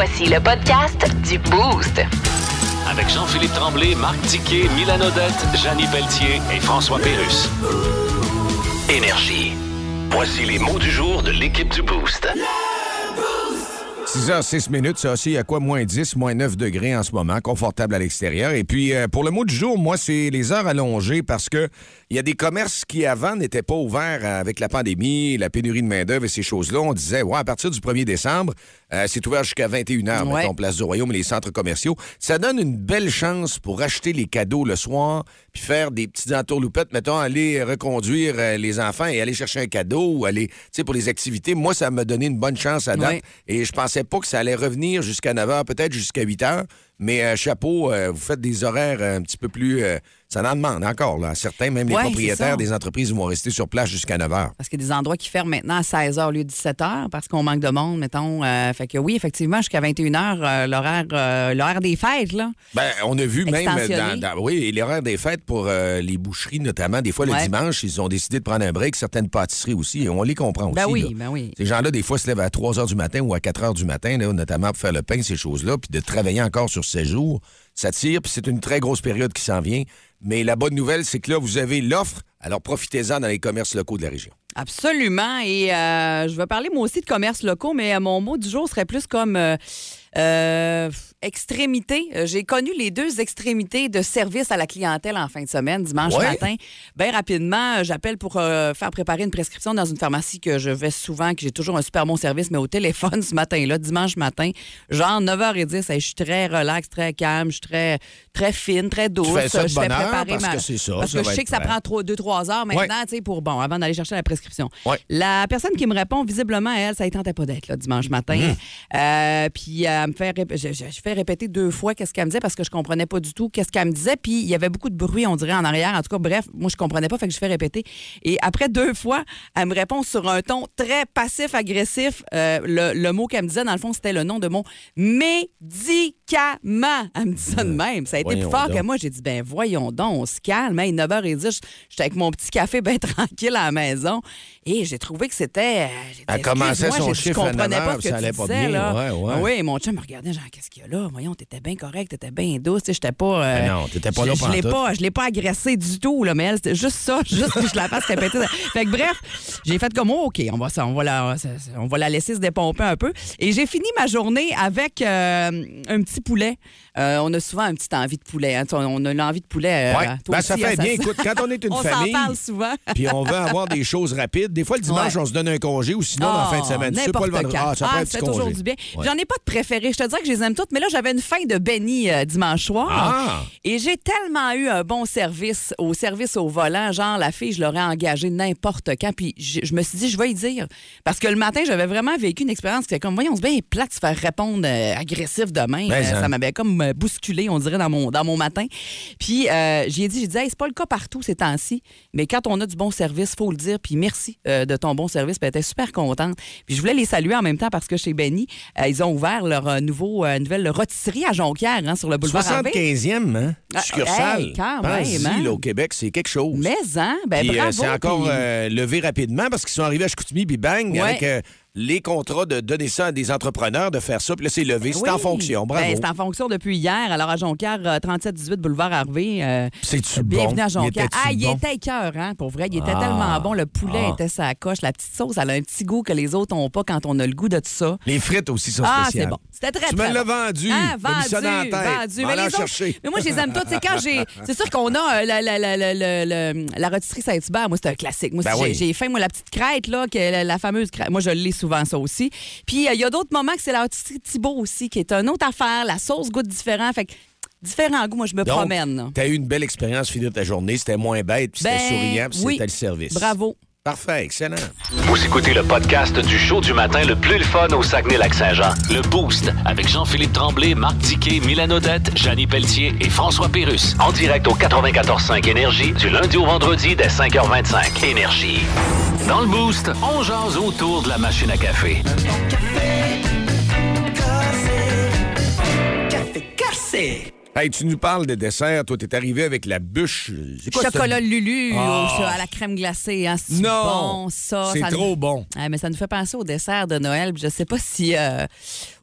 Voici le podcast du Boost. Avec Jean-Philippe Tremblay, Marc Tiquet, Milan Odette, Janine Pelletier et François Pérus. Énergie. Voici les mots du jour de l'équipe du Boost. 6h06 minutes, ça aussi à quoi moins 10, moins 9 degrés en ce moment, confortable à l'extérieur. Et puis euh, pour le mot du jour, moi, c'est les heures allongées parce que il y a des commerces qui avant n'étaient pas ouverts avec la pandémie, la pénurie de main-d'œuvre et ces choses-là. On disait, ouais, à partir du 1er décembre, euh, c'est ouvert jusqu'à 21h, Ouais. mettons, place du Royaume et les centres commerciaux. Ça donne une belle chance pour acheter les cadeaux le soir, puis faire des petites entourloupettes, mettons, aller reconduire euh, les enfants et aller chercher un cadeau ou aller, tu sais, pour les activités. Moi, ça m'a donné une bonne chance à date. Ouais. Et je pensais pas que ça allait revenir jusqu'à 9 h, peut-être jusqu'à 8 h. Mais euh, chapeau, euh, vous faites des horaires un petit peu plus. Euh, ça en demande encore, là. Certains, même les Ouais, propriétaires des entreprises vont rester sur place jusqu'à 9 h. Parce qu'il y a des endroits qui ferment maintenant à 16 h au lieu de 17 h parce qu'on manque de monde, mettons. Euh, fait que oui, effectivement, jusqu'à 21 h, l'horaire euh, l'horaire des fêtes, là. Ben, on a vu même dans, dans- oui, l'horaire des fêtes pour euh, les boucheries notamment. Des fois, le Ouais. dimanche, ils ont décidé de prendre un break. Certaines pâtisseries aussi, et on les comprend Ben aussi. oui, ben oui. Ces gens-là, des fois, se lèvent à 3 h du matin ou à 4 h du matin, là, notamment pour faire le pain, ces choses-là, puis de travailler encore sur ces jours. Ça tire, puis c'est une très grosse période qui s'en vient. Mais la bonne nouvelle, c'est que là, vous avez l'offre, alors profitez-en dans les commerces locaux de la région. Absolument. Et euh, je vais parler moi aussi de commerce locaux, mais euh, mon mot du jour serait plus comme euh, euh, extrémité. Euh, J'ai connu les deux extrémités de service à la clientèle en fin de semaine, dimanche Ouais. matin. Bien rapidement, euh, j'appelle pour euh, faire préparer une prescription dans une pharmacie que je vais souvent, que j'ai toujours un super bon service, mais au téléphone ce matin-là, dimanche matin, genre 9h10, hey, je suis très relax, très calme, je suis très, très fine, très douce. fais ça de je fais préparer parce ma... que c'est ça, Parce ça que je sais que ça prend 2-3 heures maintenant, Ouais. tu sais, pour, bon, avant d'aller chercher la prescription. Ouais. La personne qui me répond, visiblement, elle, ça ne tentait pas d'être là dimanche matin. Mmh. Euh, puis me je, je- je fais répéter deux fois qu'est-ce qu'elle me disait parce que je comprenais pas du tout qu'est-ce qu'elle me disait. Puis il y avait beaucoup de bruit, on dirait, en arrière. En tout cas, bref, moi, je comprenais pas, fait que je fais répéter. Et après deux fois, elle me répond sur un ton très passif-agressif. Euh, le, le mot qu'elle me disait, dans le fond, c'était le nom de mon médicament. Elle me dit ça de même. Ça a été Voyons plus fort donc. que moi. J'ai dit, ben voyons donc, on se calme. Hey, 9h10, j'étais avec mon petit café bien tranquille à la maison. Et j'ai trouvé que c'était. euh, Elle commençait son chiffre à Je comprenais 9 pas ça allait pas bien. là. Ouais, ouais. Oui, mon chum me regardait, genre, qu'est-ce qu'il y a là? Voyons, t'étais bien correct, t'étais bien douce. J'étais pas. euh, Ben non, t'étais pas je- là Je l'ai pas, je l'ai pas agressé du tout, là, mais elle, c'était juste ça, juste que je la fasse répéter. Fait que bref, j'ai fait comme, oh, OK, on va, ça, on, va la, ça- on va la laisser se dépomper un peu. Et j'ai fini ma journée avec euh, un petit poulet. Euh, on a souvent un petit envie de poulet. hein. Tu sais, On a l'envie de poulet. euh, Ouais. Ben, ça fait hein, bien. Écoute, quand on est une on famille. s'en parle souvent. Puis on veut avoir des choses rapides. Des fois, le dimanche, Ouais. on se donne un congé ou sinon, la fin de semaine. C'est pas N'importe le vendredi. Ah, ça petit fait toujours du bien. Ouais. J'en ai pas de préféré. Je te dirais que je les aime toutes, mais là, j'avais une fin de Benny euh, dimanche soir. Ah! Et j'ai tellement eu un bon service au service au volant. Genre, la fille, je l'aurais engagée n'importe quand. Puis je, je me suis dit, je vais y dire. Parce que le matin, j'avais vraiment vécu une expérience qui était comme, voyons, c'est bien plat de se faire répondre euh, agressif demain. Ben, ça. ça m'avait comme euh, bousculé, on dirait, dans mon, dans mon matin. Puis euh, j'ai dit, j'ai dit, hey, c'est pas le cas partout ces temps-ci, mais quand on a du bon service, faut le dire. Puis merci euh, de ton bon service. Puis elle était super contente. Puis je voulais les saluer en même temps parce que chez Benny, euh, ils ont ouvert leur nouveau, nouvelle rôtisserie à Jonquière, hein, sur le boulevard Harvey. 75e, hein? Ah, Succursale. hey, quand même, hein? là, au Québec, c'est quelque chose. Mais, hein? Ben, bravo. c'est encore puis- levé rapidement parce qu'ils sont arrivés à Chicoutimi, puis bang, Ouais. avec les contrats de donner ça à des entrepreneurs, de faire ça, puis là, c'est levé. C'est Oui. en fonction. Bravo. Ben, c'est en fonction depuis hier. Alors, à Jonquière, euh, 37-18 boulevard Harvey. euh, C'est-tu Bienvenue bon? à Jonquière. Il Ah, il bon? était cœur, hein? Pour vrai, il était Ah. tellement bon. Le poulet Ah. était sa coche. La petite sauce, elle a un petit goût que les autres n'ont pas quand on a le goût de tout ça. Les frites aussi sont Ah, spéciales. c'est bon. C'était très, Tu très me l'as bon. vendu. Ah, vendu, vendu. Va Mais les autres- chercher. mais moi, je les aime toutes. C'est quand j'ai. C'est sûr qu'on a euh, la, rôtisserie Saint-Hubert. Moi, c'est un classique. Moi, Ben oui. j'ai faim, moi, la petite crête, là, que la, la fameuse crête. Moi, je l'ai souvent, ça aussi. Puis, euh, il y a d'autres moments que c'est la rôtisserie Thibault aussi, qui est une autre affaire. La sauce goûte différent. Fait que différents goûts, moi, je me Donc, promène. là. T'as eu une belle expérience finir ta journée. C'était moins bête, puis c'était Ben, souriant, puis oui. c'était le service. Bravo. Parfait, excellent. Vous écoutez le podcast du show du matin le plus le fun au Saguenay-Lac-Saint-Jean. Le Boost avec Jean-Philippe Tremblay, Marc Diquet, Milan Odette, Janine Pelletier et François Pérus. En direct au 94.5 Énergie du lundi au vendredi dès 5h25. Énergie. Dans le Boost, on jase autour de la machine à café. Hey, tu nous parles de dessert. Toi, t'es arrivé avec la bûche. Quoi Chocolat Lulu Ah. au- à la crème glacée. Hein, c'est Non, bon, ça. c'est trop nous- bon. Ah, mais ça nous fait penser au dessert de Noël. Je sais pas si euh,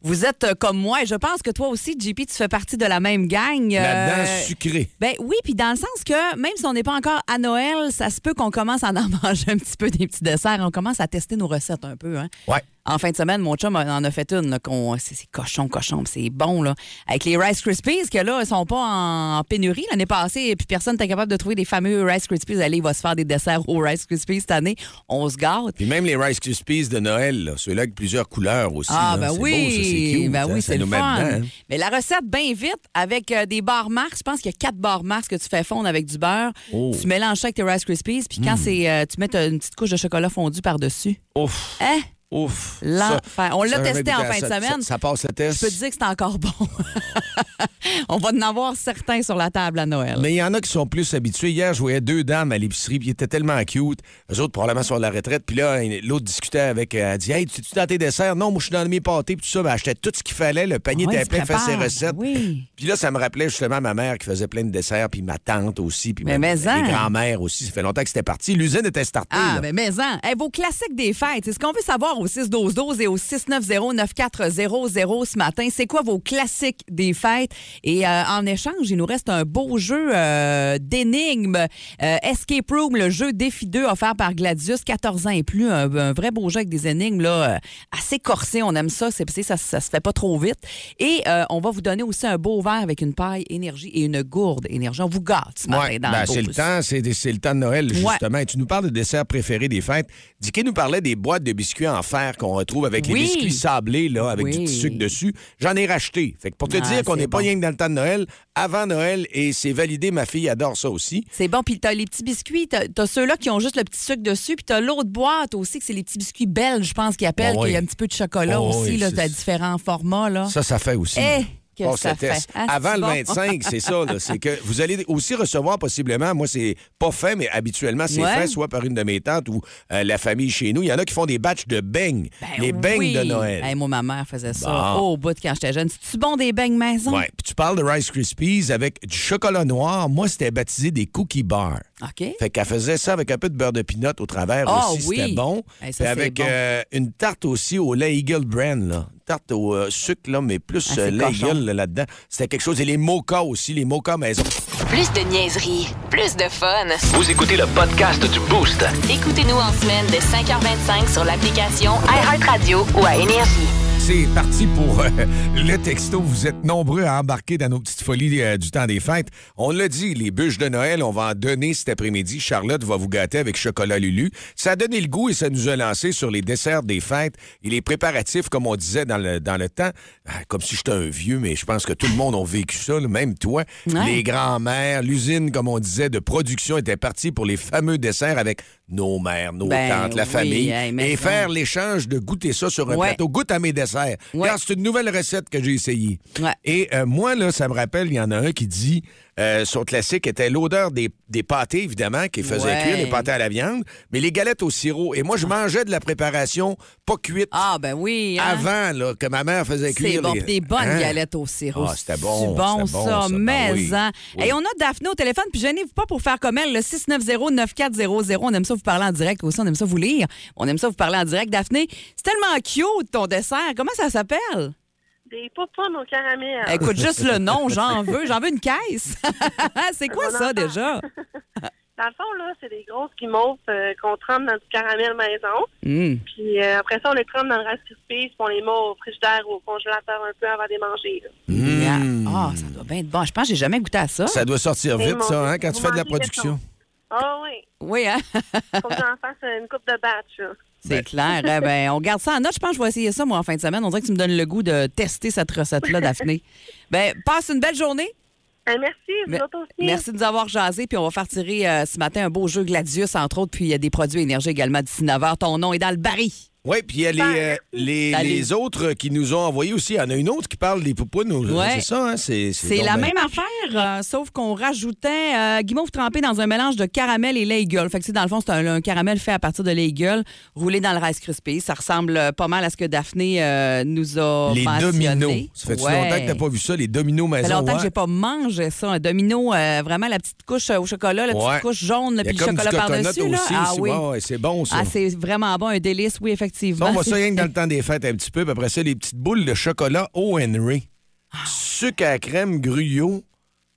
vous êtes euh, comme moi. Et je pense que toi aussi, JP, tu fais partie de la même gang. La Euh, dent sucrée. Ben oui, puis dans le sens que même si on n'est pas encore à Noël, ça se peut qu'on commence à en manger un petit peu des petits desserts. On commence à tester nos recettes un peu. Hein. Ouais. En fin de semaine, mon chum en a fait une. C'est cochon, cochon, c'est bon. là. Avec les Rice Krispies, que là, ils sont pas en pénurie l'année passée, puis personne n'était capable de trouver des fameux Rice Krispies. Allez, il va se faire des desserts aux Rice Krispies cette année. On se gâte. Puis même les Rice Krispies de Noël, là, ceux-là avec plusieurs couleurs aussi. Ah, là, ben oui, beau, cute, ben hein, oui, c'est le fun. dedans, hein. Mais la recette, bien vite, avec euh, des barres Mars, je pense qu'il y a quatre barres Mars que tu fais fondre avec du beurre. Oh. Hmm. Tu mélanges ça avec tes Rice Krispies, puis quand c'est, euh, tu mets une petite couche de chocolat fondu par-dessus. Ouf, Hein? Ouf. L'enfer. On l'a ça, testé ça, en fin de ça- semaine. Ça, ça passe le Je test. peux te dire que c'est encore bon. On va en avoir certains sur la table à Noël. Mais il y en a qui sont plus habitués. Hier, je voyais deux dames à l'épicerie, puis ils étaient tellement cute. Eux autres, probablement, sont à la retraite. Puis là, l'autre discutait avec. euh, Elle dit Hey, tu es dans tes desserts? Non, moi, je suis dans mes pâtés, puis tout ça. Ben, achetait tout ce qu'il fallait. Le panier Ouais, était plein, fait ses recettes. Oui. Puis là, ça me rappelait justement ma mère qui faisait plein de desserts, puis ma tante aussi, puis Mais ma- les grands-mères aussi. Ça fait longtemps que c'était parti. L'usine était startée. Ah, là. mais en. Hey, vos classiques des fêtes, c'est ce qu'on veut savoir au 6-12-12 et au 690-9400 ce matin. C'est quoi vos classiques des fêtes? Et euh, en échange, il nous reste un beau jeu euh, d'énigmes. Euh, Escape Room, le jeu Défi 2 offert par Gladius, 14 ans et plus. Un, un vrai beau jeu avec des énigmes là, euh, assez corsées. On aime ça. C'est, ça. Ça se fait pas trop vite. Et euh, on va vous donner aussi un beau verre avec une paille énergie et une gourde énergie. On vous gâte ce matin Ouais, dans ben, le c'est le temps, c'est le temps de Noël, Ouais. justement. Et tu nous parles de desserts préférés des fêtes. Dicky nous parlait des boîtes de biscuits en qu'on retrouve avec Oui. les biscuits sablés, là, avec du petit sucre dessus. J'en ai racheté. Fait que pour te Ah, dire qu'on n'est pas rien que dans le temps de Noël, avant Noël, et c'est validé, ma fille adore ça aussi. C'est bon. Puis t'as les petits biscuits. T'as, t'as ceux-là qui ont juste le petit sucre dessus. Puis t'as l'autre boîte aussi, que c'est les petits biscuits belges, je pense, qu'ils appellent, Oh oui. qu'il y a un petit peu de chocolat Oh aussi, là, t'as différents formats, là. Ça, ça fait aussi. Eh, que Passe ça le test. fait? Ah, Avant le bon. 25, c'est ça. là. C'est que vous allez aussi recevoir possiblement, moi, c'est pas fait, mais habituellement, c'est Ouais. fait soit par une de mes tantes ou euh, la famille chez nous. Il y en a qui font des batchs de beignes. Ben les beignes oui. de Noël. Hey, moi, ma mère faisait ça Bon. au bout de quand j'étais jeune. C'est-tu bon des beignes maison? Ouais. Puis tu parles de Rice Krispies avec du chocolat noir. Moi, c'était baptisé des cookie bars. OK. Fait qu'elle faisait ça avec un peu de beurre de pinot au travers Ah, aussi. oui. C'était bon. Hey, ça, Puis c'est avec bon. euh, une tarte aussi au lait Eagle Brand, là. Une tarte au euh, sucre, là, mais plus Ah, euh, lait cochon. Eagle là, là-dedans. C'était quelque chose. Et les mochas aussi, les mochas maison. Plus de niaiserie, plus de fun. Vous écoutez le podcast du Boost. Écoutez-nous en semaine de 5h25 sur l'application iHeartRadio ou à Énergie. C'est parti pour euh, le texto. Vous êtes nombreux à embarquer dans nos petites folies euh, du temps des fêtes. On l'a dit, les bûches de Noël, on va en donner cet après-midi. Charlotte va vous gâter avec chocolat Lulu. Ça a donné le goût et ça nous a lancé sur les desserts des fêtes et les préparatifs, comme on disait dans le, dans le temps. Ah, Comme si j'étais un vieux, mais je pense que tout le monde a vécu ça, là, même toi. Ouais. Les grands-mères, l'usine, comme on disait, de production était partie pour les fameux desserts avec nos mères, nos Ben tantes, la oui, famille. hey, et faire l'échange de goûter ça sur un Ouais. plateau. Goûte à mes desserts. Ouais. C'est une nouvelle recette que j'ai essayée. Ouais. Et euh, moi, là, ça me rappelle, il y en a un qui dit, euh, son classique était l'odeur des, des pâtés, évidemment, qui faisait Ouais. cuire les pâtés à la viande, mais les galettes au sirop. Et moi, je mangeais de la préparation pas cuite Ah, ben oui. hein? avant, là, que ma mère faisait cuire. C'est bon, les- des bonnes Hein? galettes au sirop. Ah, c'était C'est bon, bon, c'était bon, ça. Ben mais oui. hein. Oui. Et on a Daphné au téléphone, puis gênez-vous pas pour faire comme elle, le 690-9400. On aime ça vous parler en direct aussi, on aime ça vous lire. On aime ça vous parler en direct. Daphné, c'est tellement cute ton dessert. Comment ça s'appelle? Des popcorn au caramel. Écoute, juste le nom, j'en veux. J'en veux une caisse. c'est quoi ça déjà? Dans le fond, là, c'est des grosses guimauves euh, qu'on trempe dans du caramel maison. Hum. Puis euh, après ça, on les trempe dans le Rice Krispies, puis on les met au frigidaire ou au congélateur un peu avant de les manger. Mmh. Ah, ça doit bien être bon. Je pense que j'ai jamais goûté à ça. Ça doit sortir vite, ça, hein, quand tu fais de la production. Ah oui. Oui, hein? Faut que j'en fasse une coupe de batch. C'est clair. Eh ben, on garde ça en note. Je pense que je vais essayer ça, moi, en fin de semaine. On dirait que tu me donnes le goût de tester cette recette-là, Daphné. Ben, passe une belle journée. Euh, merci, vous Me- autres aussi. Merci de nous avoir jasé. Puis on va faire tirer euh, ce matin un beau jeu Gladius, entre autres. Puis il y a des produits énergie également d'ici 9 h. Ton nom est dans le baril. Oui, puis il y a les, euh, les, les autres qui nous ont envoyé aussi. Il y en a une autre qui parle des poupounes. Ouais. C'est ça, hein? C'est la ben- même affaire, euh, sauf qu'on rajoutait euh, guimauve trempé dans un mélange de caramel et lait Eagle. Fait que, dans le fond, c'est un, un caramel fait à partir de lait roulé dans le Rice Krispies. Ça ressemble pas mal à ce que Daphné euh, nous a Les mentionné. dominos. Ça fait Ouais. longtemps que t'as pas vu ça, les dominos Ça fait maison. longtemps que ouais. j'ai pas mangé ça. Un domino, vraiment la petite couche au chocolat, la petite couche jaune, puis le chocolat par-dessus. Ah oui. C'est bon, ça. Ah, c'est vraiment bon, un délice, oui, effectivement. Ça, on va ça rien que dans le temps des fêtes un petit peu. Puis après ça, les petites boules de chocolat O. Henry. Ah. Sucre à crème gruyot.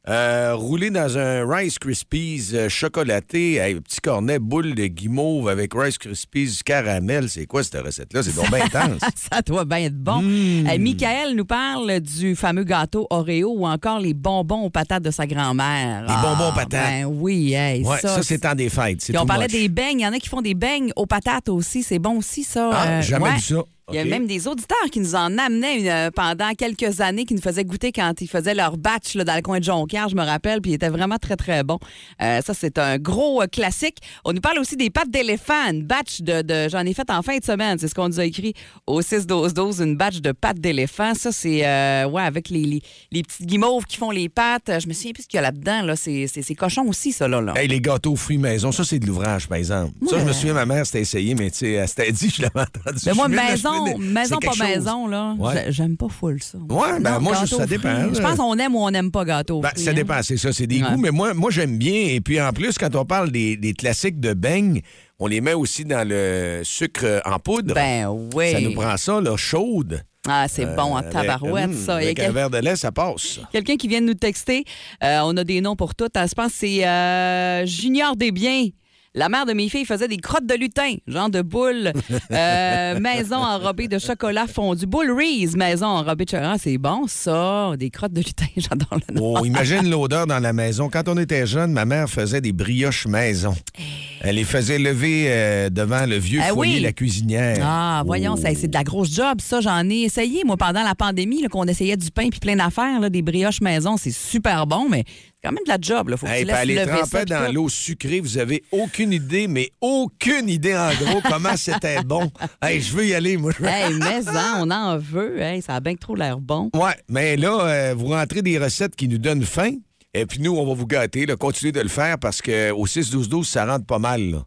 Euh, roulé dans un Rice Krispies euh, chocolaté, hey, petit cornet, boule de guimauve avec Rice Krispies caramel. C'est quoi cette recette-là? C'est donc bien intense. Ça doit bien être bon. Mmh. Euh, Michael nous parle du fameux gâteau Oreo ou encore les bonbons aux patates de sa grand-mère. Les bonbons aux patates. Ben oui, hey, Ouais, ça, ça, c'est temps des fêtes. On parlait much. des beignes. Il y en a qui font des beignes aux patates aussi. C'est bon aussi, ça. Ah, Euh, jamais ouais. vu ça. Il y a même des auditeurs qui nous en amenaient une- euh, pendant quelques années, qui nous faisaient goûter quand ils faisaient leur batch là, dans le coin de Jonquière, je me rappelle, puis il était vraiment très, très bon. Euh, ça, c'est un gros euh, classique. On nous parle aussi des pâtes d'éléphant, une batch de... de- J'en ai fait en fin de semaine, c'est ce qu'on nous a écrit au 6-12-12, une batch de pâtes d'éléphant. Ça, c'est, euh, ouais, avec les, les, les petites guimauves qui font les pâtes. Je me souviens plus ce qu'il y a là-dedans, là. C'est, cochon aussi, ça, là. là. Hey, les gâteaux aux fruits maison, ça, c'est de l'ouvrage, par exemple. Ça, je me souviens, ma mère s'était essayée, mais tu sais, elle s'était dit, je l'avais entendu. Mais moi, me- je maison, maison pas maison, là, Ouais. j'aime pas full ça. Ouais, ben, moi, je- ça dépend. Je pense qu'on aime ou on n'aime pas gâteau. Ben, fruits, ça hein. dépend, c'est ça, c'est des Ouais. goûts, mais moi, moi j'aime bien. Et puis en plus, quand on parle des, des classiques de beignes, on les met aussi dans le sucre en poudre. Ben oui. Ça nous prend ça, là, chaude. Ah, c'est bon en tabarouette, hum, ça. A Avec un verre de lait, ça passe. quelqu'un qui vient de nous texter. Euh, on a des noms pour toutes. Je pense que c'est euh, Junior Desbiens. La mère de mes filles faisait des crottes de lutin, genre de boule euh, maison enrobée de chocolat fondu. Boule Reese, maison enrobée de chocolat. Ah, c'est bon, ça. Des crottes de lutin, j'adore le nom. Oh, imagine l'odeur dans la maison. Quand on était jeune, ma mère faisait des brioches maison. Elle les faisait lever euh, devant le vieux Eh foyer oui. la cuisinière. Ah, voyons, ça, c'est de la grosse job, ça. J'en ai essayé, moi, pendant la pandémie, qu'on essayait du pain puis plein d'affaires, des brioches maison. C'est super bon, mais quand même de la job. Là. Faut que Hey, tu laisses ça. trempait puis dans l'eau sucrée. Vous avez aucune idée, mais aucune idée en gros comment c'était bon. Hey, je veux y aller, moi. Hey, mais hein, on en veut. Hey, ça a bien que trop l'air bon. Ouais, mais là, euh, vous rentrez des recettes qui nous donnent faim. Et puis nous, on va vous gâter. Là, continuez de le faire parce qu'au 6-12-12, ça rentre pas mal. là.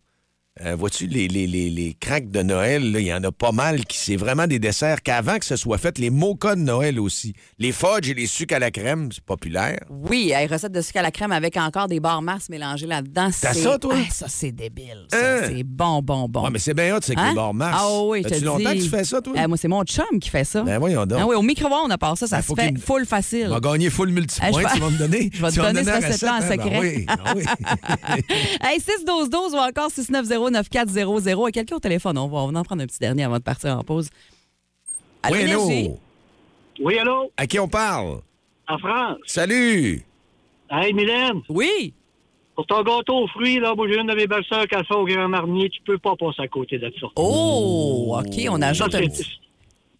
Euh, vois-tu, les, les, cracks de Noël, il y en a pas mal qui c'est vraiment des desserts qu'avant que ce soit fait, les mochas de Noël aussi. Les fudge et les sucres à la crème, c'est populaire. Oui, les recettes de sucre à la crème avec encore des barres mars mélangées là-dedans. T'as ça, toi? Ah, ça, c'est débile. Hein? C'est bon, bon, bon. Ouais, mais c'est bien hot, c'est que hein? les barres mars. Ah oui, je te longtemps que tu fais ça, toi? Ben, moi, c'est mon chum qui fait ça. Ben voyons donc. Ah oui, au micro-ondes, part ça, ça ben, se fait full facile. On va gagner full multipoint, ah, tu vas me donner. Je vais te donner cette recette-là en hein? ben secret. oui, oui. 6 12 12 ou encore 690 9400. Quelqu'un au téléphone, on va, en prendre un petit dernier avant de partir en pause. Allô, oui, allô? Oui, allô? À qui on parle? En France. Salut. Hey, Mylène? Oui? Pour ton gâteau aux fruits, là, moi, j'ai une de mes belles-sœurs qui a fait au Grand Marnier. Tu peux pas passer à côté de ça. Oh, OK. On ajoute un petit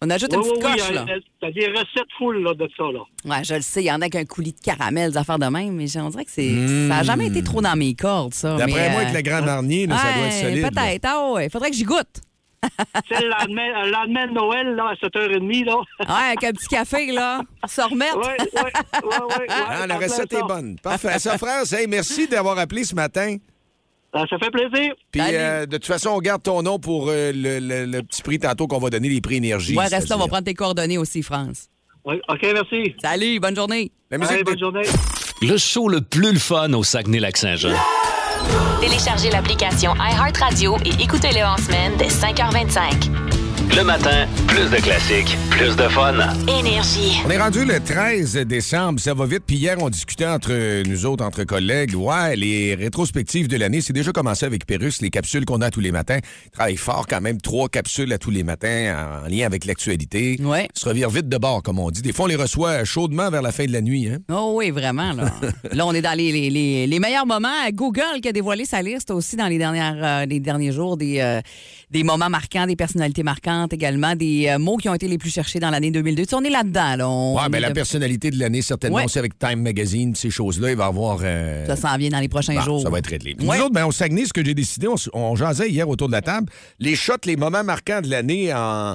on ajoute Oui, une petite oui, oui, coche, elle- là. T'as des recettes full là, de ça, là. Ouais, je le sais. Il y en a qu'un coulis de caramel, des affaires de même, mais on dirait que c'est, Mm. ça n'a jamais été trop dans mes cordes, ça. D'après mais, moi, euh, avec le Grand Marnier, là, ça doit être solide. Peut-être. Ah ouais. Faudrait que j'y goûte. Tu sais, le lendemain, le lendemain de Noël, là, à 7h30, là. Ouais, avec un petit café, là. Se remettre. Ouais, ouais, ouais, ouais, Ah, ouais, la recette ça. est bonne. Parfait. Ça, France, hey, merci d'avoir appelé ce matin. Ça fait plaisir. Puis, euh, de toute façon, on garde ton nom pour euh, le, le- le petit prix tantôt qu'on va donner, les prix énergie. Ouais, reste là, on va prendre tes coordonnées aussi, France. Ouais, OK, merci. Salut, bonne journée. La musique Allez, de- bonne journée. Le show le plus le fun au Saguenay-Lac-Saint-Jean. Téléchargez l'application iHeartRadio et écoutez-le en semaine dès 5h25. Le matin, plus de classiques, plus de fun. Énergie. On est rendu le 13 décembre, ça va vite. Puis hier, on discutait entre nous autres, entre collègues. Ouais, les rétrospectives de l'année, c'est déjà commencé avec Pérus, les capsules qu'on a tous les matins. Il travaille fort quand même, trois capsules à tous les matins en lien avec l'actualité. Ouais. Se revire vite de bord, comme on dit. Des fois, on les reçoit chaudement vers la fin de la nuit. Hein? Oh oui, vraiment. Là, là on est dans les, les- les- les meilleurs moments. Google qui a dévoilé sa liste aussi dans les, dernières, euh, les derniers jours des, euh, des moments marquants, des personnalités marquantes également, des euh, mots qui ont été les plus cherchés dans l'année 2002. Tu sais, on est là-dedans. Là. On- Ouais, on mais la de- personnalité de l'année, certainement Ouais. aussi avec Time Magazine, ces choses-là, il va y avoir. euh, Ça s'en vient dans les prochains Bon, jours. Ça va être réglé. Nous autres, ben, au Saguenay, ce que j'ai décidé, on, on jasait hier autour de la table, les shots, les moments marquants de l'année en,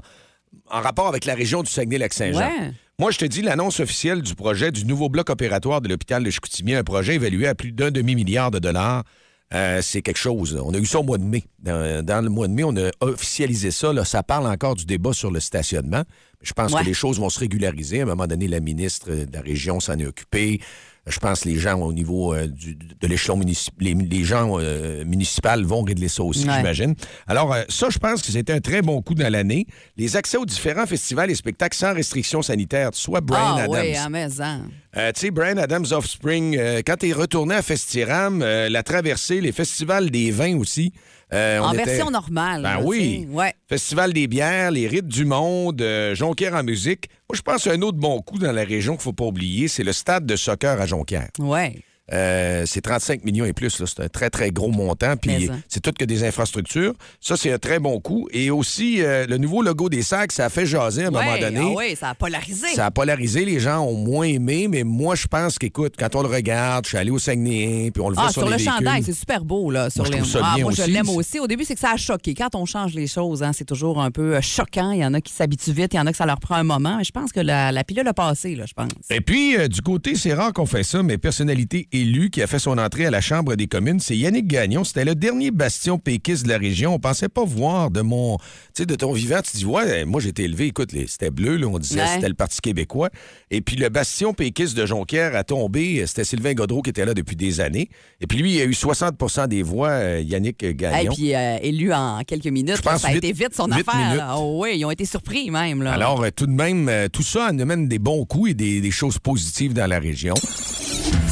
en rapport avec la région du Saguenay-Lac-Saint-Jean. Ouais. Moi, je te dis l'annonce officielle du projet du nouveau bloc opératoire de l'hôpital de Chicoutimi, un projet évalué à plus d'un demi-milliard de dollars. Euh, c'est quelque chose. On a eu ça au mois de mai. Dans, dans le mois de mai, on a officialisé ça. Là, ça parle encore du débat sur le stationnement. Je pense Ouais. que les choses vont se régulariser. À un moment donné, la ministre de la région s'en est occupée. Je pense que les gens au niveau euh, du- de l'échelon municipal, les, les gens euh, municipaux vont régler ça aussi, Ouais. j'imagine. Alors, euh, ça, je pense que c'était un très bon coup dans l'année. Les accès aux différents festivals et spectacles sans restrictions sanitaires, soit Brian ah Adams. oui, à maison. Euh, tu sais, Brian Adams Offspring, euh, quand t'es retourné à Festiram, euh, la traversée, les festivals des vins aussi. Euh, En on était- version normale. Ben là, oui. Ouais. Festival des bières, les rites du monde, euh, Jonquière en musique. Moi, je pense un autre bon coup dans la région qu'il faut pas oublier, c'est le stade de soccer à Jonquière. Ouais. Euh, c'est 35 millions et plus. là. C'est un très, très gros montant. Puis c'est tout que des infrastructures. Ça, c'est un très bon coup. Et aussi, euh, le nouveau logo des sacs, ça a fait jaser à un moment donné. ah ouais, ça a polarisé. Ça a polarisé, les gens ont moins aimé, mais moi, je pense qu'écoute, quand on le regarde, je suis allé au Saguenay, puis on le voit Ah, sur, sur, les le véhicules. chandail, c'est super beau, là. Sur Moi, je les... ça ah, bien moi, je aussi. l'aime aussi. Au début, c'est que ça a choqué. Quand on change les choses, hein, c'est toujours un peu euh, choquant. Il y en a qui s'habituent vite, il y en a que ça leur prend un moment. Mais je pense que la, la pilule a passé, là, je pense. Et puis, euh, du côté, c'est rare qu'on fait ça, mais personnalité élue qui a fait son entrée à la Chambre des communes, c'est Yannick Gagnon. C'était le dernier bastion péquiste de la région. On pensait pas voir de mon... Tu sais, de ton vivant, tu dis, ouais, moi, j'ai été élevé, écoute, c'était bleu, là, on disait, Ouais. c'était le Parti québécois. Et puis, le bastion péquiste de Jonquière a tombé. C'était Sylvain Godreau qui était là depuis des années. Et puis, lui, il a eu 60% des voix, euh, Yannick Et Gagnon. puis, euh, élu en quelques minutes, Je là, ça a été vite son affaire. Oh, oui, ils ont été surpris même. Là. Alors, euh, tout de même, tout ça amène des bons coups et des, des choses positives dans la région.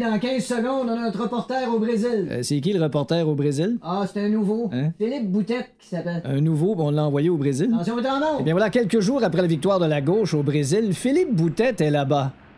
dans 15 secondes, on a notre reporter au Brésil. Euh, c'est qui le reporter au Brésil? Ah, c'est un nouveau. Hein? Philippe Boutette qui s'appelle. Un nouveau, on l'a envoyé au Brésil. Attention, Eh bien voilà, quelques jours après la victoire de la gauche au Brésil, Philippe Boutette est là-bas.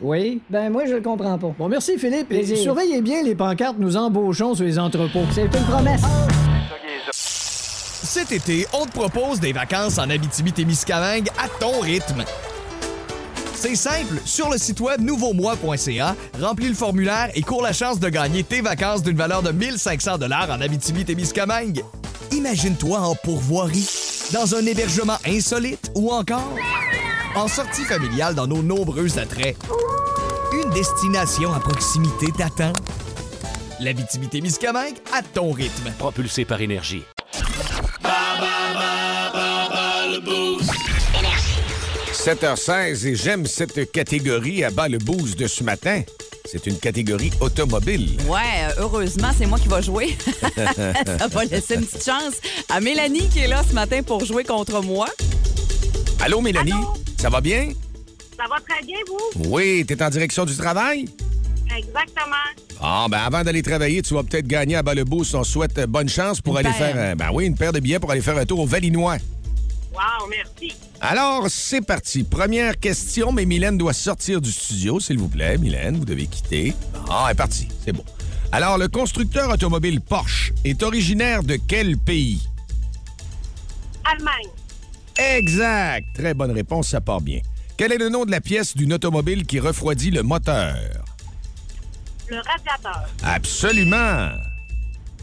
Oui. ben moi, je le comprends pas. Bon, merci Philippe. Et surveillez bien les pancartes nous embauchons sur les entrepôts. C'est une promesse. Cet été, on te propose des vacances en Abitibi-Témiscamingue à ton rythme. C'est simple, sur le site web nouveaumois.ca, remplis le formulaire et cours la chance de gagner tes vacances d'une valeur de 1500 dollars en Abitibi-Témiscamingue. Imagine-toi en pourvoirie, dans un hébergement insolite ou encore en sortie familiale dans nos nombreux attraits. Une destination à proximité t'attend. L'Abitibi-Témiscamingue à ton rythme. Propulsé par énergie. 7h16 et j'aime cette catégorie à bas le boost de ce matin. C'est une catégorie automobile. Ouais, euh, heureusement, c'est moi qui va jouer. ça va laisser une petite chance à Mélanie qui est là ce matin pour jouer contre moi. Allô, Mélanie? Ça va bien? Ça va très bien, vous? Oui, t'es en direction du travail? Exactement. Ah, ben avant d'aller travailler, tu vas peut-être gagner à bas le boost. On souhaite euh, bonne chance pour Une aller paire. faire, un- ben oui, une paire de billets pour aller faire un tour au Valinois. Wow, merci. Alors, c'est parti. Première question, mais Mylène doit sortir du studio, s'il vous plaît. Mylène, vous devez quitter. Ah, elle est partie. C'est bon. Alors, le constructeur automobile Porsche est originaire de quel pays? Allemagne. Exact. Très bonne réponse, ça part bien. Quel est le nom de la pièce d'une automobile qui refroidit le moteur? Le radiateur. Absolument.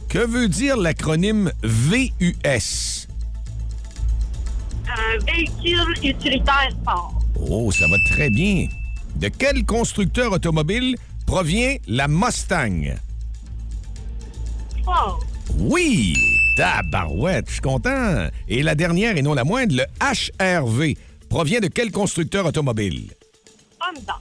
Que veut dire l'acronyme VUS? Un véhicule utilitaire sport. Oh, ça va très bien. De quel constructeur automobile provient la Mustang? Ford. Oui! Tabarouette, je suis content. Et la dernière et non la moindre, le HRV provient de quel constructeur automobile? Honda.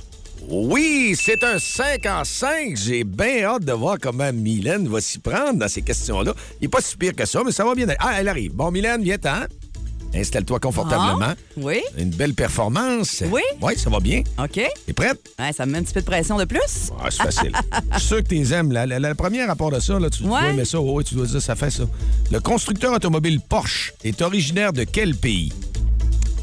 Oui, c'est un 5 en 5. J'ai bien hâte de voir comment Mylène va s'y prendre dans ces questions-là. Il n'est pas si pire que ça, mais ça va bien. aller. Ah, elle arrive. Bon, Mylène, viens-t'en. Installe-toi confortablement. Ah, oui. Une belle performance. Oui? Oui, ça va bien. OK. T'es prête? Ouais, ça me met un petit peu de pression de plus. Ah, c'est facile. Je suis sûr que tu aimes. La, la- la première rapport de ça, là, tu dois Ouais. aimer ça. Oui, tu dois dire ça fait ça. Le constructeur automobile Porsche est originaire de quel pays?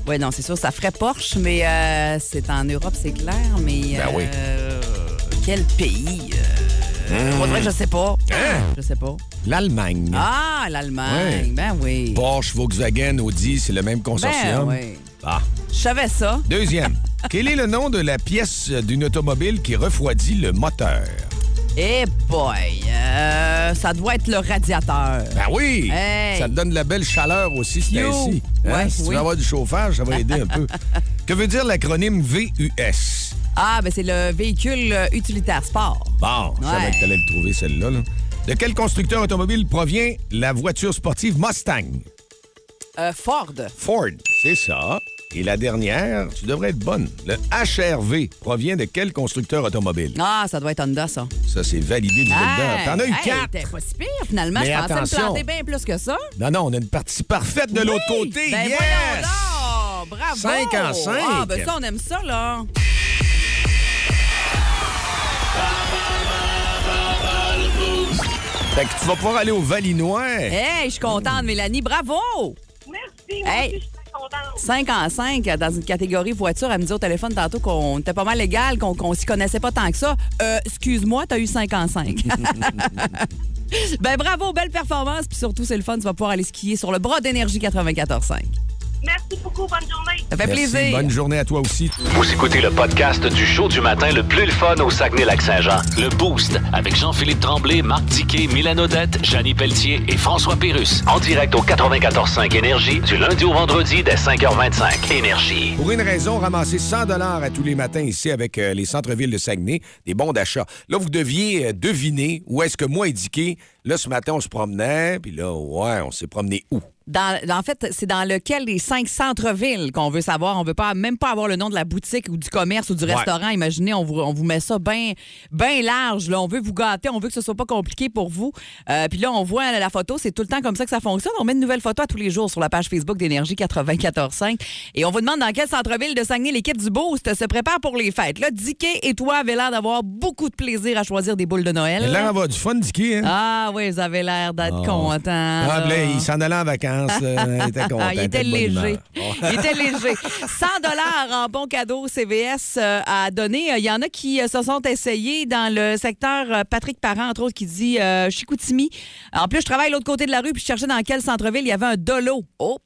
Oui, non, c'est sûr, ça ferait Porsche, mais euh, c'est en Europe, c'est clair. Mais Ben oui. euh, quel pays? Euh, on dirait que je sais pas. Hein? Je sais pas. L'Allemagne. Ah, l'Allemagne. Ouais. Ben oui. Porsche, Volkswagen, Audi, c'est le même consortium. Ben oui. Ah. Je savais ça. Deuxième. Quel est le nom de la pièce d'une automobile qui refroidit le moteur? Eh boy, euh, ça doit être le radiateur. Ben oui! Hey. Ça te donne de la belle chaleur aussi, c'est ainsi. Hein? Ouais, si tu oui. veux avoir du chauffage, ça va aider un peu. Que veut dire l'acronyme VUS? Ah, ben c'est le véhicule euh, utilitaire sport. Bon, je savais que t'allais le trouver, celle-là. là. De quel constructeur automobile provient la voiture sportive Mustang? Euh, Ford. Ford, c'est ça. Et la dernière, tu devrais être bonne. Le HRV provient de quel constructeur automobile? Ah, ça doit être Honda, ça. Ça, c'est validé du Hey, T'en as eu hey, quatre. T'es pas si pire, finalement. Mais je pensais attention. me planter bien plus que ça. Non, non, on a une partie parfaite de l'autre côté. Ben yes! Bravo! Cinq en cinq. Ah, ben ça, on aime ça, là. Fait que tu vas pouvoir aller au Valinois. Hey, je suis contente, Mélanie. Bravo! Merci. Moi Hey. aussi, je suis très contente. 5 en 5 dans une catégorie voiture. Elle me dit au téléphone tantôt qu'on était pas mal légal, qu'on qu'on s'y connaissait pas tant que ça. Euh, excuse-moi, t'as eu 5 en 5. ben bravo, belle performance. Puis surtout, c'est le fun. Tu vas pouvoir aller skier sur le bras d'énergie 94.5. Merci beaucoup. Bonne journée. Ça fait Merci. plaisir. Bonne journée à toi aussi. Vous écoutez le podcast du show du matin le plus le fun au Saguenay-Lac-Saint-Jean. Le Boost avec Jean-Philippe Tremblay, Marc Tiquet, Milan Odette, Janine Pelletier et François Pérus. En direct au 94.5 Énergie du lundi au vendredi dès 5h25. Énergie. Pour une raison, ramasser 100 dollars à tous les matins ici avec euh, les centres-villes de Saguenay, des bons d'achat. Là, vous deviez euh, deviner où est-ce que moi et Dicky, là, ce matin, on se promenait, puis là, ouais, on s'est promené où? Dans, en fait, c'est dans lequel des cinq centres-villes qu'on veut savoir. On veut pas même pas avoir le nom de la boutique ou du commerce ou du Ouais. restaurant. Imaginez, on vous, on vous met ça bien ben large. Là. On veut vous gâter, on veut que ce soit pas compliqué pour vous. Euh, Puis là, on voit la photo. C'est tout le temps comme ça que ça fonctionne. On met une nouvelle photo à tous les jours sur la page Facebook d'Énergie 94.5. Et on vous demande dans quel centre-ville de Saguenay l'équipe du Boost se prépare pour les fêtes. Là, Dicky et toi avez l'air d'avoir beaucoup de plaisir à choisir des boules de Noël. L'air d'avoir du fun, Dicky, hein? Ah oui, vous avez l'air d'être Oh. content. Ah, il s'en allait en vacances. Euh, il était content. Ah, il était de bonne léger. Il était léger. 100 dollars en bon cadeau CVS euh, à donner. Euh, Il y en a qui se sont essayés dans le secteur Patrick Parent, entre autres, qui dit euh, Chicoutimi. En plus, je travaille de l'autre côté de la rue puis je cherchais dans quel centre-ville il y avait un dolo. Oh!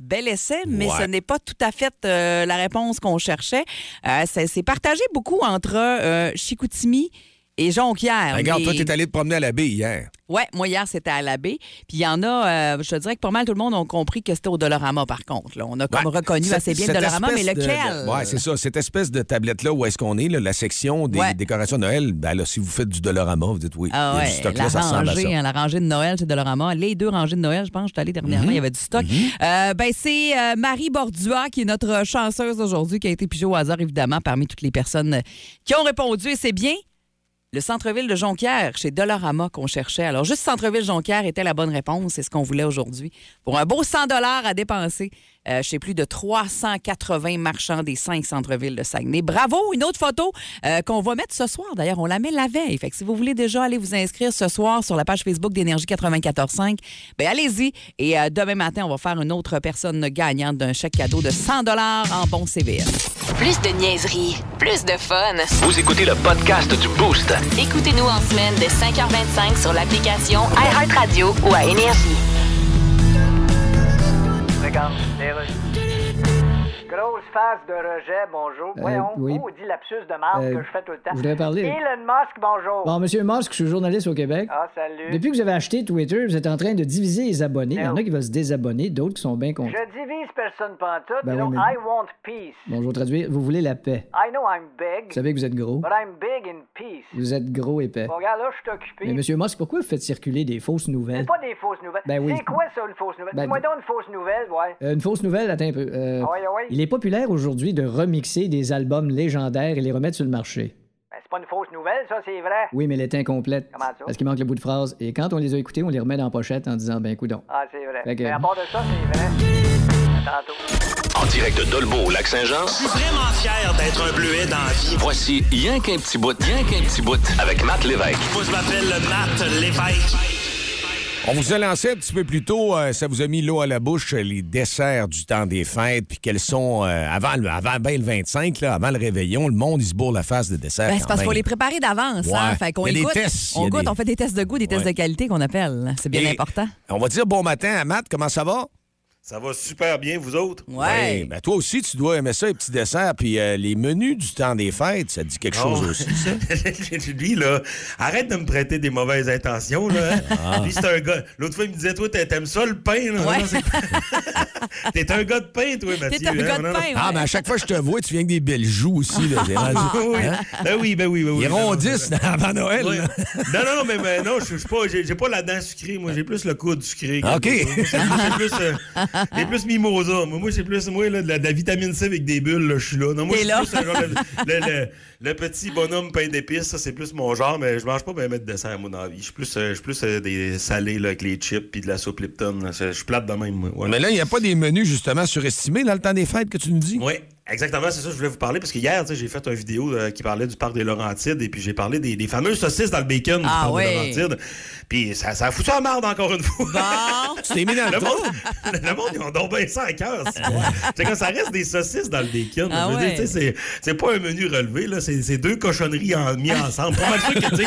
Bel essai, mais Ouais. ce n'est pas tout à fait euh, la réponse qu'on cherchait. Euh, c'est c'est partagé beaucoup entre euh, Chicoutimi et Jonquière. Regarde, toi, Les- t'es allé te promener à la baie hier. Ouais, moi hier c'était à la baie. Puis il y en a, euh, je te dirais que pas mal tout le monde ont compris que c'était au Dolorama par contre. là. On a comme Ouais. reconnu assez bien le Dolorama, mais lequel? ouais, c'est ça. Cette espèce de tablette-là, où est-ce qu'on est, là, la section des Ouais. décorations de Noël, ben là, si vous faites du Dolorama, vous dites oui. Ah ouais, du stock la là, ça rangée, hein, la rangée de Noël, c'est Dolorama. Les deux rangées de Noël, je pense, je suis allée dernièrement, Mhm. il y avait du stock. Euh, ben, c'est euh, Marie Bordua qui est notre chanceuse aujourd'hui, qui a été pigée au hasard, évidemment, parmi toutes les personnes qui ont répondu. Et c'est bien le centre-ville de Jonquière, chez Dolorama, qu'on cherchait. Alors, juste centre-ville Jonquière était la bonne réponse. C'est ce qu'on voulait aujourd'hui. Pour un beau 100 à dépenser euh, chez plus de 380 marchands des cinq centres-villes de Saguenay. Bravo! Une autre photo euh, qu'on va mettre ce soir. D'ailleurs, on la met la veille. Fait que si vous voulez déjà aller vous inscrire ce soir sur la page Facebook d'Énergie 94.5, ben allez-y. Et euh, demain matin, on va faire une autre personne gagnante d'un chèque cadeau de 100 en bon CVS. Plus de niaiserie, plus de fun. Vous écoutez le podcast du Boost. Écoutez-nous en semaine de 5h25 sur l'application iHeartRadio ou à Énergie. Grosse face de rejet, bonjour. Euh, Voyons, oui. oh, dit lapsus de marde Euh, que je fais tout le temps? je voudrais parler- Elon Musk, bonjour. Bon, Monsieur Musk, je suis journaliste au Québec. Ah, salut. Depuis que vous avez acheté Twitter, vous êtes en train de diviser les abonnés. Il y en a qui veulent se désabonner, d'autres qui sont bien contents. Je divise personne pantoute. Ben oui, mais- I want peace. Bon, je vais traduire. Vous voulez la paix. I know I'm big, Vous savez que vous êtes gros. but I'm big in peace. Vous êtes gros épais. Bon, regarde, là, je suis occupé. Mais Monsieur Musk, pourquoi vous faites circuler des fausses nouvelles? C'est pas des fausses nouvelles. Ben oui. C'est quoi ça, une fausse nouvelle? Ben- Dis-moi donc une fausse nouvelle, ouais. Euh, une fausse nouvelle, attends un peu. Euh, Ah ouais, ah ouais. Il est populaire aujourd'hui de remixer des albums légendaires et les remettre sur le marché. Ben, c'est pas une fausse nouvelle, ça, c'est vrai. Oui, mais elle est incomplète. Comment ça? Parce qu'il manque le bout de phrase. Et quand on les a écoutés, on les remet dans la pochette en disant, ben, coudon. Ah, c'est vrai. Fait que- Mais à part de ça, c'est vrai. À tantôt. En direct de Dolbeau au Lac-Saint-Jean, Je suis vraiment fier d'être un bleuet dans la vie. voici Rien qu'un petit bout, rien qu'un petit bout avec Matt Lévesque. Moi, je m'appelle Matt Lévesque. On vous a lancé un petit peu plus tôt, euh, ça vous a mis l'eau à la bouche, euh, les desserts du temps des fêtes, puis quels sont, euh, avant, le- avant ben le 25, là, avant le réveillon, le monde, il se bourre la face de dessert. Ben, c'est parce qu'il faut les préparer d'avance. Ouais. Hein? Fait qu'on écoute, tests, il y on goûte, des- on fait des tests de goût, des tests de qualité qu'on appelle. C'est bien Et important. On va dire bon matin à Matt, comment ça va? Ça va super bien, vous autres? Ouais. ben toi aussi, tu dois aimer ça, les petits desserts, puis euh, les menus du temps des fêtes, ça te dit quelque chose aussi, ça? Lui, là, arrête de me prêter des mauvaises intentions, là. Ah. Lui, c'est un gars. L'autre fois, il me disait, toi, t'a- t'aimes ça, le pain, là? Ouais. Non, c'est- T'es un gars de pain, toi, Mathieu. un hein? gars de Non, non. pain, ouais. Ah, mais à chaque fois que je te vois, tu viens avec des belles joues aussi, là. rendu- oui. Hein? Ben oui, ben oui, ben oui. Ils Non, non, rondissent avant Noël. Ouais. là. Non, non, non, mais, mais non, je je suis pas, j'ai pas la dent sucrée. Moi, j'ai plus le coude sucré. OK. Moi, plus, euh, j'ai plus mimosa. Moi, moi, c'est plus, moi, là, de, la, de la vitamine C avec des bulles, là, je suis là. Non, moi, T'es je suis là? plus genre, le, le- le- le petit bonhomme pain d'épices, ça, c'est plus mon genre, mais je mange pas ben mettre de dessert, moi, dans la vie. Je suis plus, euh, je suis plus euh, des salés, là, avec les chips puis de la soupe Lipton. Je je suis plate de même, moi. Voilà. Mais là, il n'y a pas des menus, justement, surestimés dans le temps des fêtes que tu nous dis? Oui, exactement, c'est ça que je voulais vous parler parce que hier, j'ai fait une vidéo euh, qui parlait du parc des Laurentides et puis j'ai parlé des, des fameuses saucisses dans le bacon du Ah parc ouais. des Laurentides. Puis ça, ça a foutu la merde encore une fois. Bon. Tu t'es mis dans le monde, le monde, ils ont donc bien ça à cœur. c'est comme ça reste des saucisses dans le bacon. Ah ouais. c'est, c'est pas un menu relevé, là. C'est, deux cochonneries en- mis ensemble. Pas mal sûr que, tu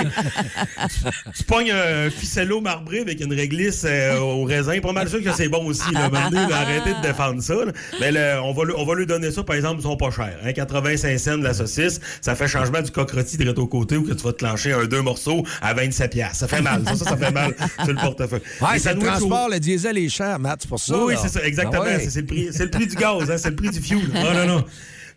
tu- pognes un ficello marbré avec une réglisse euh, au raisin. Pas mal sûr que c'est bon aussi, là. Là, arrêtez de défendre ça, là. Mais va, on va lui donner ça, par exemple, sont pas chers. Hein, 85 cents de la saucisse. Ça fait changement du coq-rôti de au côté où que tu vas te clencher un deux morceaux à 27 piastres. Ça fait mal. Ça, ça, ça fait mal sur le portefeuille. Ouais, c'est le sandwichs au- transport, le diesel est cher, Matt, c'est pour ça. oui, c'est ça, exactement. Ah ouais. C'est- le, prix- c'est le prix du gaz, hein, c'est le prix du fuel. Non, non, non.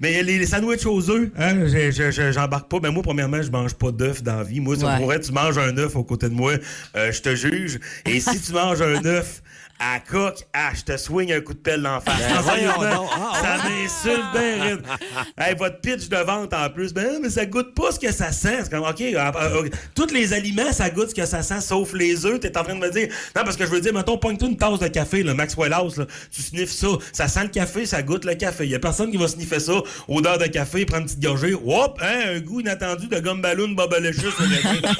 Mais les, les sandwichs aux œufs, hein, je- je- je- j'embarque pas. Ben moi, premièrement, je mange pas d'œufs dans la vie. Moi, ça Ouais. pourrait, tu manges un œuf aux côtés de moi, euh, je te juge. Et si tu manges un œuf à coque, ah, je te swing un coup de pelle d'en face. Ben, voyons. Ah, ça m'insulte bien. Hey, votre pitch de vente en plus, ben mais ça goûte pas ce que ça sent. C'est comme, OK, ah, ah, ok. tous les aliments, ça goûte ce que ça sent, sauf les œufs. T'es en train de me dire, non, parce que je veux dire, mettons, pogne-toi une tasse de café, le Maxwell House, là. tu sniffes ça, ça sent le café, ça goûte le café. Il y a personne qui va sniffer ça, odeur de café, prendre une petite gorgée, hop, hein, un goût inattendu de gomme ballon, bobolechus.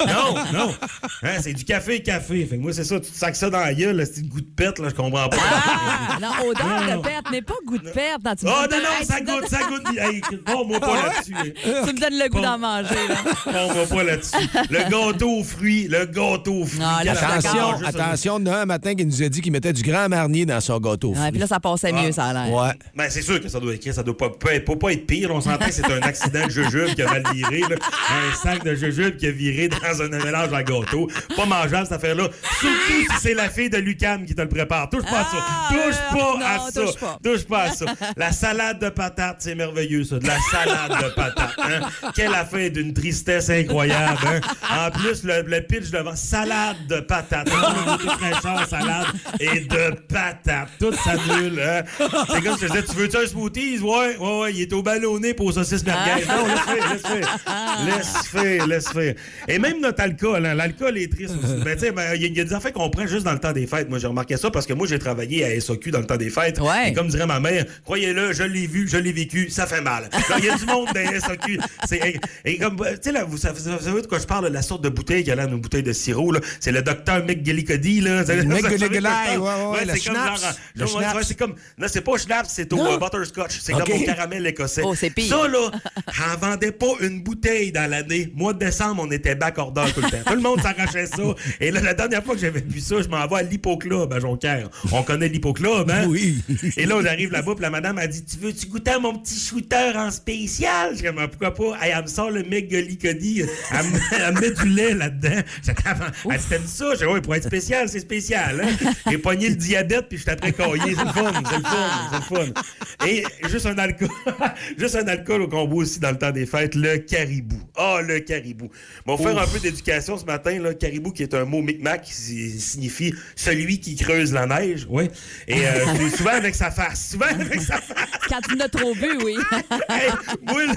non, non, hein, c'est du café, café. Fait que moi, c'est ça, tu te sacs ça dans la gueule, là, c'est goût de pète, là, je comprends pas. Ah, non, odeur Non. de perte, mais pas goût de perte. Non, tu me Oh non, non, hey, ça tu goûte, ça goûte. Hey, bon, moi Ah pas là-dessus. hein. Tu me donnes le goût d'en manger. Là. On va pas là-dessus. Le gâteau aux fruits, le gâteau aux fruits. Non, là, Attention, d'accord. Juste un- attention, il y en a un matin qui nous a dit qu'il mettait du grand marnier dans son gâteau. Ouais, puis là, ça passait mieux, ça a l'air. Ouais. Ben, c'est sûr que ça doit écrire, ça doit pas, pas, pas- pas être pire. On s'entend que c'est un accident de jujube qui a mal viré, là. Un sac de jujube qui a viré dans un mélange à gâteau. Pas mangeable, cette affaire-là. Surtout si c'est la fille de Lucam qui te le prépare. Touche pas à ça. Ah, Touche euh, pas non, à ça. touche pas. Touche pas à ça. La salade de patates, c'est merveilleux, ça. De la salade de patates. Hein? Quelle affaire d'une tristesse incroyable. Hein? En plus, le, le pitch devant, salade de patates. Fraîcheur, salade et de patates. Tout s'annule. Hein? C'est comme si je disais, tu veux-tu un smoothies? Ouais, ouais, ouais. Il est au ballonné pour saucisse merguez. Non, laisse faire, laisse faire. Laisse faire, laisse faire. Et même notre alcool, hein? l'alcool est triste aussi. Ben, tu sais, ben, il y, a- il y a des affaires qu'on prend juste dans le temps des fêtes. Moi, j'ai remarqué ça parce que moi, j'ai travaillé à SOQ dans le temps des fêtes. Ouais. Et comme dirait ma mère, croyez-le, je l'ai vu, je l'ai vécu, ça fait mal. Il y a du monde dans SOQ. Et, et comme, tu sais, là, vous savez, vous savez de quoi je parle, la sorte de bouteille qu'il y a là, une bouteille de sirop, là. C'est le docteur McGillicuddy, là. Je McGillicuddy, ouais, ouais, ouais, le c'est comme schnapps. Le c'est non, c'est pas schnapps, c'est au euh, butterscotch. C'est comme au caramel écossais. Oh, c'est pire. Ça, là, j'en vendais pas une bouteille dans l'année. Mois de décembre, on était back order tout le temps. Tout le monde s'arrachait ça. Et là, la dernière fois que j'avais vu ça, je m'en vais à l'Hippoclub à Jonquière. Jonquière. On connaît l'Hippoclub, hein? Oui. Et là, j'arrive là-bas, puis la madame a dit Tu veux-tu goûter à mon petit shooter en spécial? Je dis Ah, Pourquoi pas? Hey, elle me sort le mec Golicody. Elle, me- elle me met du lait là-dedans. Elle T'aimes ça? Je dis Ouais, pour être spécial, c'est spécial. Hein? J'ai pogné le diabète, puis je suis après caillé. C'est le fun, c'est le fun, c'est le fun. Et juste un alcool, juste un alcool qu'on boit aussi dans le temps des fêtes, le caribou. Ah, le caribou. Bon, faire un peu d'éducation ce matin, là. Caribou, qui est un mot micmac qui si- signifie celui qui creuse la neige. Oui. Et euh, souvent avec sa face. Souvent avec sa face. Quand tu n'as trop bu, oui. Hey, moi, là,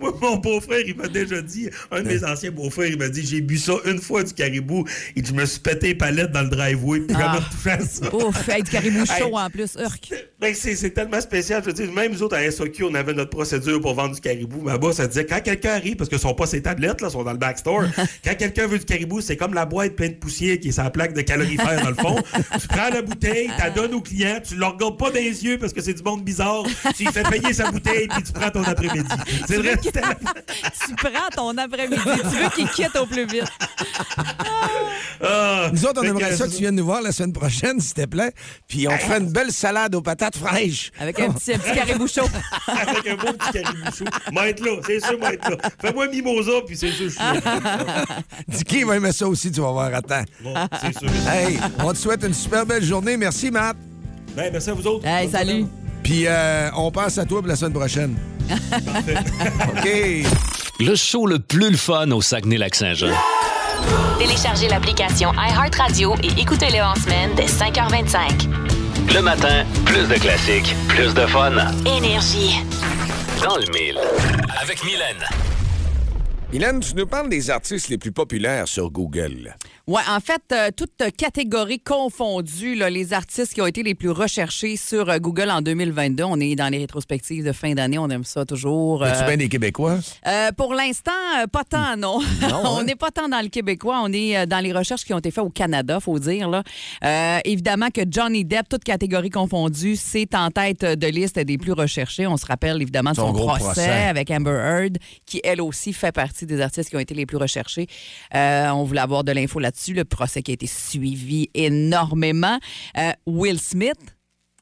moi, mon beau-frère, il m'a déjà dit, un de mes anciens beaux-frères, il m'a dit j'ai bu ça une fois du caribou. Et je me suis pété les palettes dans le driveway, puis Ah. à ça. Ouf, hey, du caribou Hey, chaud en plus. Urk. Ben, c'est tellement spécial. Je veux dire, même nous autres, à SOQ, on avait notre procédure pour vendre du caribou. Ma boss, elle disait, quand quelqu'un arrive, parce que ce sont pas ses tablettes, là, ils sont dans le backstore, quand quelqu'un veut du caribou, c'est comme la boîte pleine de poussière qui est sa plaque de calorifère dans le fond. tu prends la bouteille, tu la donnes au client, tu le regardes pas dans les yeux parce que c'est du monde bizarre, tu lui fais payer sa bouteille, puis tu prends ton après-midi. C'est vrai, la- Tu prends ton après-midi. Tu veux qu'il quitte au plus vite. Ah, Nous autres, on aimerait que- ça que tu viennes nous voir la semaine prochaine, s'il te plaît. Puis on te fait une belle salade aux patates fraîches. Avec un petit, un petit caribou chaud. Avec un beau petit caribou chaud. Moi, être là, c'est sûr, moi, être là. Fais-moi un mimosa, puis c'est sûr, je suis là. Dicky va aimer ça aussi, tu vas voir. Attends. Bon, c'est sûr. Hey, on te souhaite une super belle journée. Merci, Matt. Ben, merci à vous autres. Hey, Bonne salut. Puis euh, on pense à toi pour la semaine prochaine. OK. Le show le plus le fun au Saguenay-Lac-Saint-Jean. Téléchargez l'application iHeartRadio et écoutez-le en semaine dès 5h25. Le matin, plus de classiques, plus de fun. Énergie. Dans le mille. Avec Mylène. Mylène, tu nous parles des artistes les plus populaires sur Google. Ouais, en fait, euh, toutes catégories confondues, là, les artistes qui ont été les plus recherchés sur euh, Google en 2022. On est dans les rétrospectives de fin d'année, on aime ça toujours. Es-tu Euh, bien des Québécois? Euh, pour l'instant, pas tant, non. on hein? n'est pas tant dans le québécois. On est dans les recherches qui ont été faites au Canada, faut dire. Là. Évidemment que Johnny Depp, toutes catégories confondues, c'est en tête de liste des plus recherchés. On se rappelle évidemment de Son son, gros procès, procès. avec Amber Heard, qui elle aussi fait partie des artistes qui ont été les plus recherchés. Euh, on voulait avoir de l'info là-dessus. Le procès qui a été suivi énormément. Euh, Will Smith.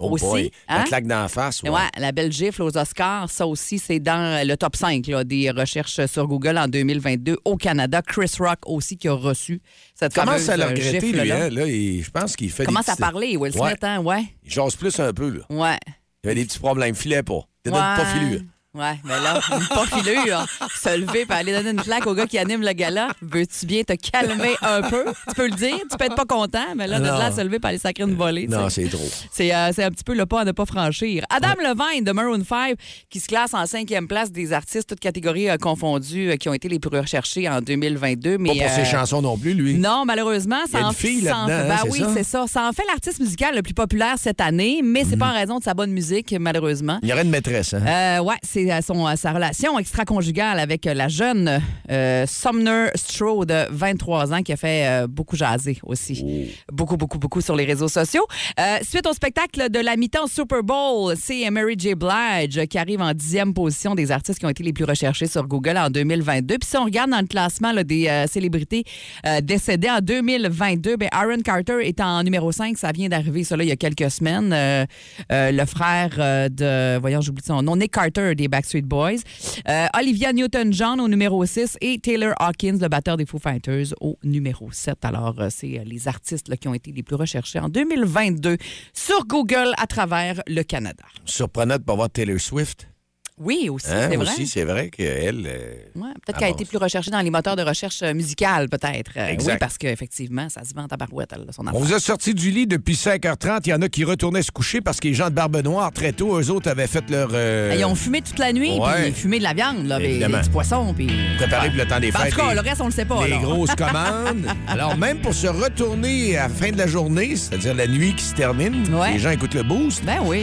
Oh aussi, boy, la hein? claque d'en face. ouais. Ouais, la belle gifle aux Oscars, ça aussi, c'est dans le top 5 là, des recherches sur Google en 2022 au Canada. Chris Rock aussi qui a reçu cette Commence fameuse à le euh, regretter, gifle lui. là. Hein? Là, il- je pense qu'il fait Commence des à petits- parler, Will Smith, Ouais. hein? Ouais. Il jase plus un peu. Là. Ouais. Il avait des petits problèmes. Il filait pas. Il était Ouais. pas filure. Ouais, mais là, pas filure. Se lever et aller donner une claque au gars qui anime le gala. Veux-tu bien te calmer un peu? Tu peux le dire, tu peux être pas content, mais là, de là, se lever et aller sacrer une volée. Non, c'est trop. C'est euh, c'est un petit peu le pas à ne pas franchir. Adam Levine de Maroon 5, qui se classe en cinquième place des artistes, toutes catégories euh, confondues, euh, qui ont été les plus recherchés en 2022. Mais, Pas pour ses chansons non plus, lui. Non, malheureusement, y a ça en une là-dedans, ben hein, oui, c'est ça. Ça en fait l'artiste musical le plus populaire cette année, mais c'est pas en raison de sa bonne musique, malheureusement. Il y aurait une maîtresse. Hein? Ouais, c'est son, euh, sa relation extra-conjugale avec euh, la jeune euh, Sumner Stroh de 23 ans qui a fait euh, beaucoup jaser aussi. Beaucoup, beaucoup, beaucoup sur les réseaux sociaux. Euh, suite au spectacle de la mi-temps Super Bowl, c'est Mary J. Blige qui arrive en dixième position des artistes qui ont été les plus recherchés sur Google en 2022. Puis si on regarde dans le classement là, des célébrités décédées en 2022, ben Aaron Carter est en numéro 5. Ça vient d'arriver, là, il y a quelques semaines. Le frère de, voyons, j'oublie son nom, Nick Carter des Backstreet Boys. Euh, Olivia Newton-John au numéro 6 et Taylor Hawkins, le batteur des Foo Fighters, au numéro 7. Alors, euh, c'est euh, les artistes qui ont été les plus recherchés en 2022 sur Google à travers le Canada. Surprenant de ne voir Taylor Swift. Oui, aussi, Hein, c'est vrai. aussi, c'est vrai qu'elle. euh, Ouais, peut-être qu'elle a été plus recherchée dans les moteurs de recherche euh, musicale, peut-être. Euh, oui, parce qu'effectivement, ça se vend à barouette, elle, son On affaire. vous a sorti du lit depuis 5h30. Il y en a qui retournaient se coucher parce que les gens de Barbe Noire, très tôt, eux autres avaient fait leur. euh, Ils ont fumé toute la nuit, puis fumé de la viande, là, Évidemment. du poisson, puis... préparé pour le temps des En fêtes. tout cas, le reste, on le sait pas. les grosses commandes. Alors, même pour se retourner à la fin de la journée, c'est-à-dire la nuit qui se termine, Ouais. les gens écoutent le boost. Ben oui.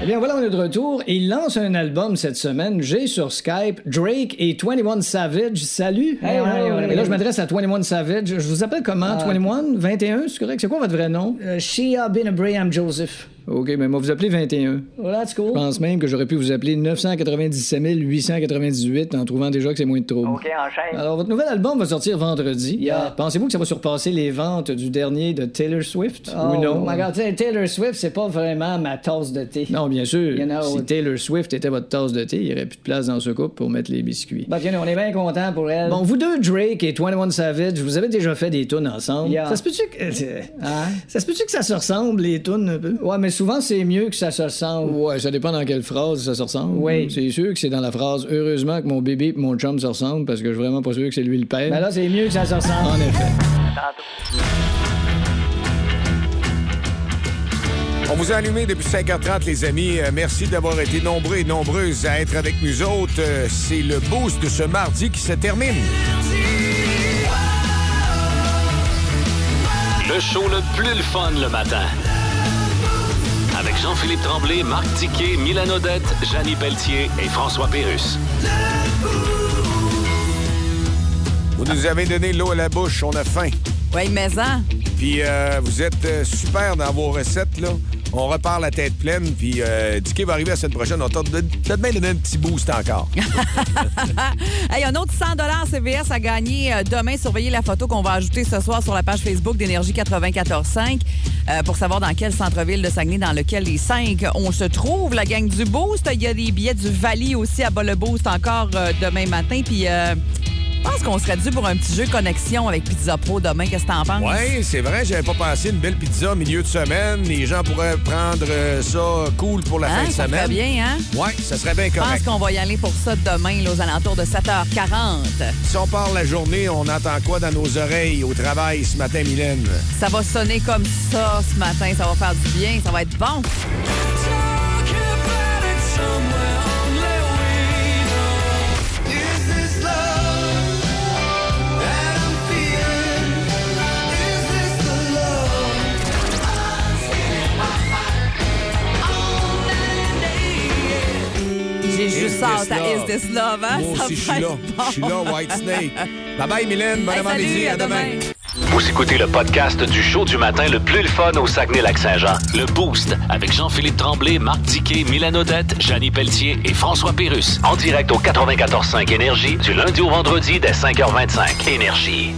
rues. bien, voilà, on est de retour. Il lance un album cette semaine. J'ai sur Skype Drake et 21 Savage. Salut. Hey, ouais, ouais, Et là, je m'adresse à 21 Savage. Je vous appelle comment? Ah. 21? 21? C'est correct? C'est quoi votre vrai nom? Euh, Shia bin Abraham Joseph. OK, mais moi, vous appelez 21. Well, that's Je cool. pense même que j'aurais pu vous appeler 997 898 en trouvant déjà que c'est moins de trouble. OK, enchaîne. Alors, votre nouvel album va sortir vendredi. Yeah. Pensez-vous que ça va surpasser les ventes du dernier de Taylor Swift? Oh, ou non? my God, tu sais, Taylor Swift, c'est pas vraiment ma tasse de thé. Non, bien sûr. You know, si Taylor Swift était votre tasse de thé, il n'y aurait plus de place dans ce couple pour mettre les biscuits. Bah, you know, on est bien content pour elle. Bon, vous deux, Drake et 21 Savage, vous avez déjà fait des tunes ensemble. Yeah. Ça se peut-tu que. Hein? Ça se peut-tu que ça se ressemble, les tunes, un peu? Ouais, mais souvent, c'est mieux que ça se ressemble. Ouais, ça dépend dans quelle phrase ça se ressemble. Oui. C'est sûr que c'est dans la phrase Heureusement que mon bébé et mon chum se ressemblent parce que je suis vraiment pas sûr que c'est lui le père. Mais là, c'est mieux que ça se ressemble. en effet. On vous a allumé depuis 5h30, les amis. Euh, merci d'avoir été nombreux et nombreuses à être avec nous autres. Euh, c'est le boost de ce mardi qui se termine. Le show le plus le fun le matin. Avec Jean-Philippe Tremblay, Marc Tiquet, Milan Odette, Janine Pelletier et François Pérus. Vous nous avez donné l'eau à la bouche, on a faim. Oui, mais ça. Puis euh, vous êtes euh, super dans vos recettes, là. On repart la tête pleine, puis euh, Dicky va arriver la semaine prochaine. On t'a de- peut-être bien donné un petit boost encore. Hey, un autre 100 CVS à gagner euh, demain. Surveillez la photo qu'on va ajouter ce soir sur la page Facebook d'Énergie 94.5 euh, pour savoir dans quel centre-ville de Saguenay dans lequel les cinq on se trouve. La gang du Boost. Il y a des billets du Valley aussi à bas le Boost encore euh, demain matin. Puis euh, je pense qu'on serait dû pour un petit jeu connexion avec Pizza Pro demain. Qu'est-ce que t'en penses? Oui, c'est vrai, j'avais pas pensé une belle pizza au milieu de semaine. Les gens pourraient prendre euh, ça cool pour la Hein, fin de ça semaine. ferait bien, hein? Oui, ça serait bien Je pense correct. qu'on va y aller pour ça demain, là, aux alentours de 7h40. Si on part la journée, on entend quoi dans nos oreilles au travail ce matin, Mylène? Ça va sonner comme ça ce matin. Ça va faire du bien. Ça va être bon. J'ai juste hâte à Is This Love, hein? Moi aussi, je suis là. être bon. Je suis là, White Snake. Bye bye, Mylène. Bon Hey, À à demain. demain. Vous écoutez le podcast du show du matin le plus le fun au Saguenay-Lac-Saint-Jean. Le Boost avec Jean-Philippe Tremblay, Marc Tiquet, Milan Odette, Janine Pelletier et François Pérus. En direct au 94.5 Énergie du lundi au vendredi dès 5h25. Énergie.